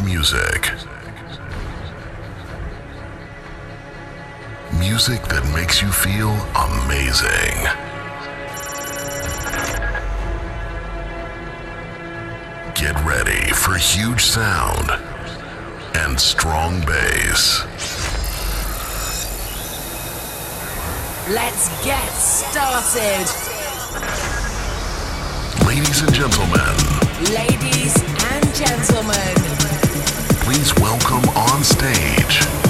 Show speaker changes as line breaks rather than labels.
of music. Music that makes you feel amazing. Get ready for huge sound and strong bass.
Let's get started.
Ladies and gentlemen,
Ladies and gentlemen,
please welcome on stage